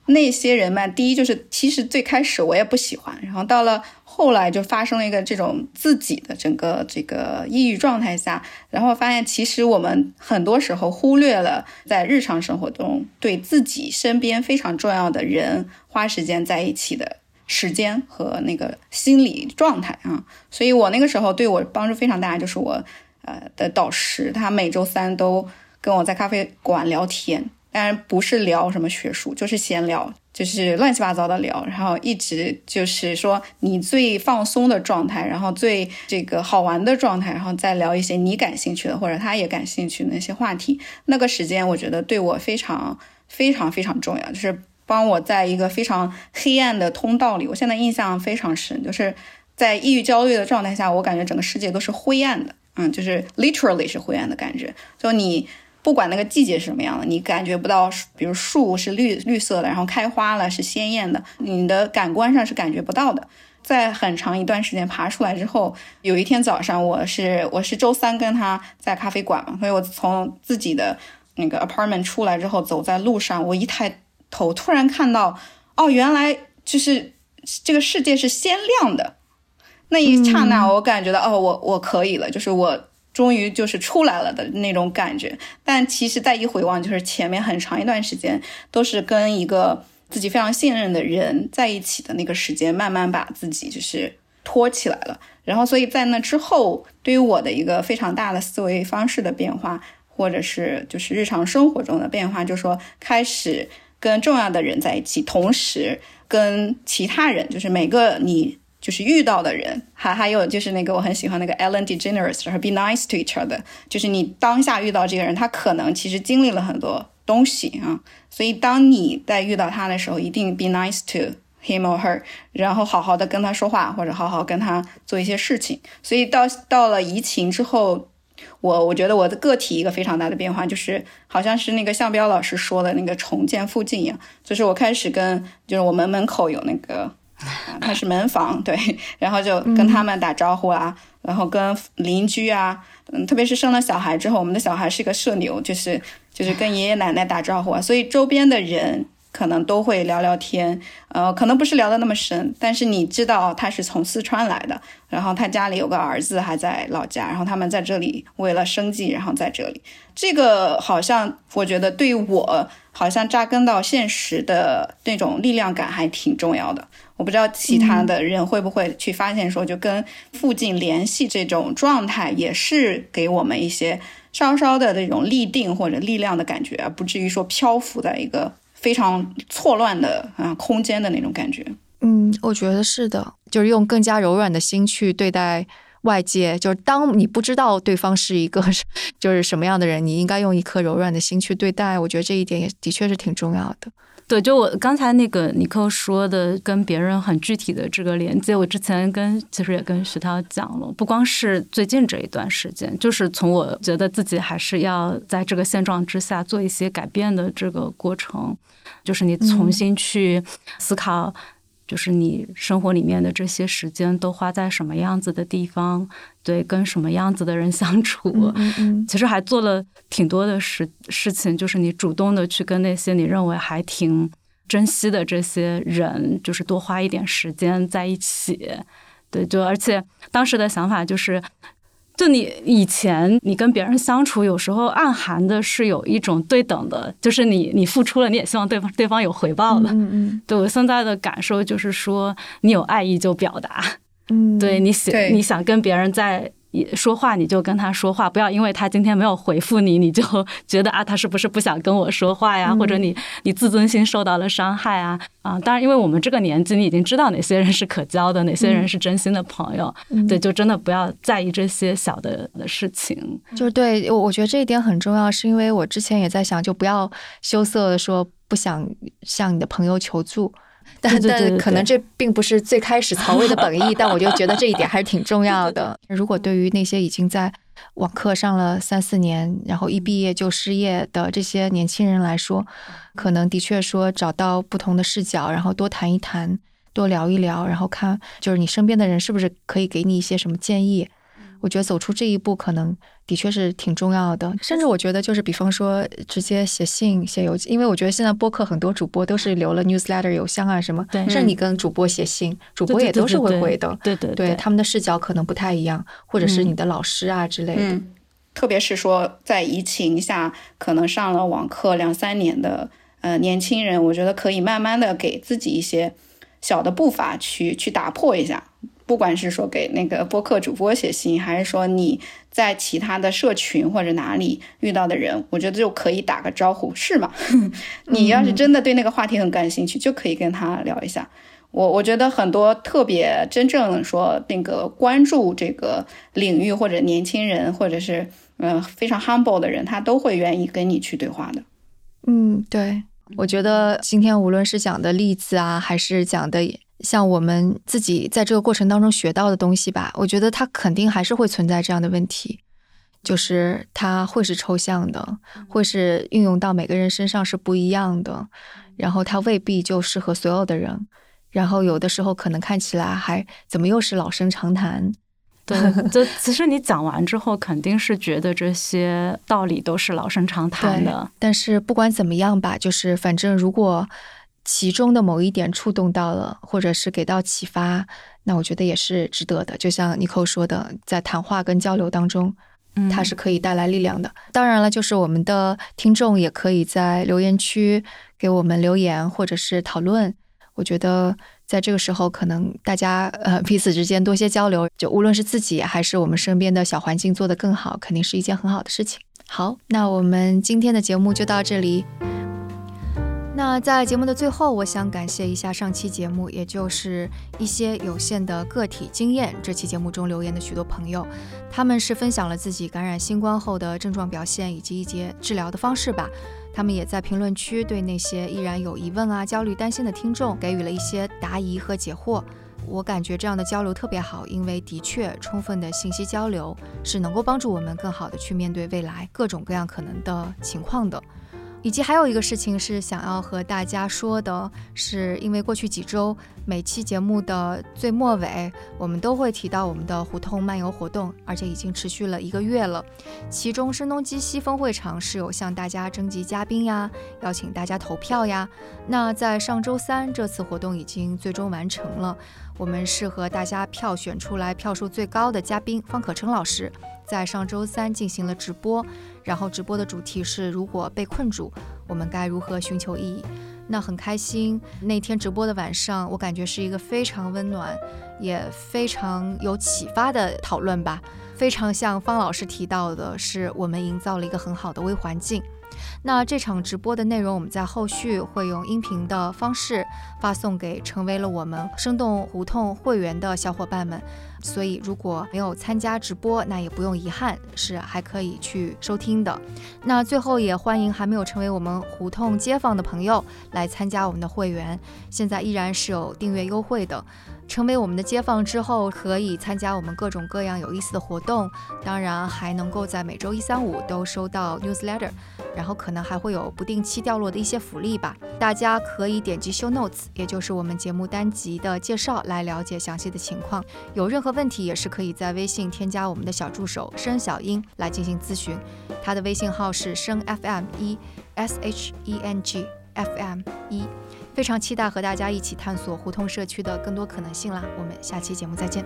那些人脉，第一就是其实最开始我也不喜欢，然后到了后来就发生了一个这种自己的整个这个抑郁状态下，然后发现其实我们很多时候忽略了在日常生活中对自己身边非常重要的人花时间在一起的时间和那个心理状态啊，所以我那个时候对我帮助非常大，就是我呃的导师，他每周三都跟我在咖啡馆聊天。当然不是聊什么学术，就是闲聊，就是乱七八糟的聊，然后一直就是说你最放松的状态，然后最这个好玩的状态，然后再聊一些你感兴趣的或者他也感兴趣的那些话题。那个时间我觉得对我非常非常非常重要，就是帮我在一个非常黑暗的通道里。我现在印象非常深，就是在抑郁焦虑的状态下，我感觉整个世界都是灰暗的，嗯，就是 literally 是灰暗的感觉，就你。不管那个季节是什么样的，你感觉不到，比如树是绿绿色的，然后开花了是鲜艳的，你的感官上是感觉不到的。在很长一段时间爬出来之后，有一天早上，我是我是周三跟他在咖啡馆嘛，所以我从自己的那个 apartment 出来之后，走在路上，我一抬头，突然看到，哦，原来就是这个世界是鲜亮的。那一刹那，我感觉到，哦，我我可以了，就是我。终于就是出来了的那种感觉，但其实再一回望，就是前面很长一段时间都是跟一个自己非常信任的人在一起的那个时间，慢慢把自己就是托起来了。然后，所以在那之后，对于我的一个非常大的思维方式的变化，或者是就是日常生活中的变化，就是说开始跟重要的人在一起，同时跟其他人，就是每个你。就是遇到的人，还还有就是那个我很喜欢那个 Ellen DeGeneres，然后 Be nice to each other，就是你当下遇到这个人，他可能其实经历了很多东西啊，所以当你在遇到他的时候，一定 Be nice to him or her，然后好好的跟他说话，或者好好跟他做一些事情。所以到到了疫情之后，我我觉得我的个体一个非常大的变化，就是好像是那个向彪老师说的那个重建附近一样，就是我开始跟就是我们门口有那个。他是门房，对，然后就跟他们打招呼啊，然后跟邻居啊，嗯，特别是生了小孩之后，我们的小孩是个社牛，就是就是跟爷爷奶奶打招呼啊，所以周边的人可能都会聊聊天，呃，可能不是聊的那么深，但是你知道他是从四川来的，然后他家里有个儿子还在老家，然后他们在这里为了生计，然后在这里，这个好像我觉得对于我好像扎根到现实的那种力量感还挺重要的。我不知道其他的人会不会去发现，说就跟附近联系这种状态，也是给我们一些稍稍的这种立定或者力量的感觉，而不至于说漂浮在一个非常错乱的啊空间的那种感觉。嗯，我觉得是的，就是用更加柔软的心去对待外界。就是当你不知道对方是一个 就是什么样的人，你应该用一颗柔软的心去对待。我觉得这一点也的确是挺重要的。对，就我刚才那个尼克说的，跟别人很具体的这个连接，我之前跟其实也跟徐涛讲了，不光是最近这一段时间，就是从我觉得自己还是要在这个现状之下做一些改变的这个过程，就是你重新去思考。就是你生活里面的这些时间都花在什么样子的地方？对，跟什么样子的人相处？嗯嗯，其实还做了挺多的事事情，就是你主动的去跟那些你认为还挺珍惜的这些人，就是多花一点时间在一起。对，就而且当时的想法就是。就你以前，你跟别人相处，有时候暗含的是有一种对等的，就是你你付出了，你也希望对方对方有回报的。嗯嗯。对我现在的感受就是说，你有爱意就表达。嗯。对你想你想跟别人在。说话你就跟他说话，不要因为他今天没有回复你，你就 觉得啊，他是不是不想跟我说话呀？或者你你自尊心受到了伤害啊啊！当然，因为我们这个年纪，你已经知道哪些人是可交的，哪些人是真心的朋友。对，就真的不要在意这些小的的事情。就是对我，我觉得这一点很重要，是因为我之前也在想，就不要羞涩的说不想向你的朋友求助。但但可能这并不是最开始曹魏的本意，但我就觉得这一点还是挺重要的。如果对于那些已经在网课上了三四年，然后一毕业就失业的这些年轻人来说，可能的确说找到不同的视角，然后多谈一谈，多聊一聊，然后看就是你身边的人是不是可以给你一些什么建议。我觉得走出这一步可能的确是挺重要的。甚至我觉得就是比方说直接写信、写邮件，因为我觉得现在播客很多主播都是留了 newsletter 邮箱啊什么，对，甚至你跟主播写信，主播也都是会回的。对对对，他们的视角可能不太一样，或者是你的老师啊之类的。特别是说在疫情下，可能上了网课两三年的呃年轻人，我觉得可以慢慢的给自己一些小的步伐去去打破一下。不管是说给那个播客主播写信，还是说你在其他的社群或者哪里遇到的人，我觉得就可以打个招呼，是吗？你要是真的对那个话题很感兴趣，就可以跟他聊一下。我我觉得很多特别真正说那个关注这个领域或者年轻人或者是嗯非常 humble 的人，他都会愿意跟你去对话的。嗯，对，我觉得今天无论是讲的例子啊，还是讲的像我们自己在这个过程当中学到的东西吧，我觉得它肯定还是会存在这样的问题，就是它会是抽象的，会是运用到每个人身上是不一样的，然后它未必就适合所有的人。然后有的时候可能看起来还怎么又是老生常谈，对，就其实你讲完之后肯定是觉得这些道理都是老生常谈的。但是不管怎么样吧，就是反正如果其中的某一点触动到了，或者是给到启发，那我觉得也是值得的。就像 Nico 说的，在谈话跟交流当中，它是可以带来力量的。当然了，就是我们的听众也可以在留言区给我们留言，或者是讨论。我觉得在这个时候，可能大家呃彼此之间多些交流，就无论是自己还是我们身边的小环境做得更好，肯定是一件很好的事情。好，那我们今天的节目就到这里。那在节目的最后，我想感谢一下上期节目，也就是一些有限的个体经验这期节目中留言的许多朋友，他们是分享了自己感染新冠后的症状表现以及一些治疗的方式吧。他们也在评论区对那些依然有疑问啊、焦虑、担心的听众给予了一些答疑和解惑。我感觉这样的交流特别好，因为的确充分的信息交流是能够帮助我们更好的去面对未来各种各样可能的情况的。以及还有一个事情是想要和大家说的，是因为过去几周每期节目的最末尾，我们都会提到我们的胡同漫游活动，而且已经持续了一个月了。其中声东击西峰会场是有向大家征集嘉宾呀，邀请大家投票呀。那在上周三，这次活动已经最终完成了，我们是和大家票选出来票数最高的嘉宾方可成老师，在上周三进行了直播。然后直播的主题是：如果被困住，我们该如何寻求意义？那很开心，那天直播的晚上，我感觉是一个非常温暖，也非常有启发的讨论吧。非常像方老师提到的，是我们营造了一个很好的微环境。那这场直播的内容，我们在后续会用音频的方式发送给成为了我们生动胡同会员的小伙伴们。所以如果没有参加直播，那也不用遗憾，是还可以去收听的。那最后也欢迎还没有成为我们胡同街坊的朋友来参加我们的会员，现在依然是有订阅优惠的。成为我们的街坊之后，可以参加我们各种各样有意思的活动，当然还能够在每周一、三、五都收到 newsletter，然后可能还会有不定期掉落的一些福利吧。大家可以点击 show notes，也就是我们节目单集的介绍来了解详细的情况。有任何问题也是可以在微信添加我们的小助手申小英来进行咨询，他的微信号是声 FM 一 S H E N G F M 一。非常期待和大家一起探索胡同社区的更多可能性啦我们下期节目再见。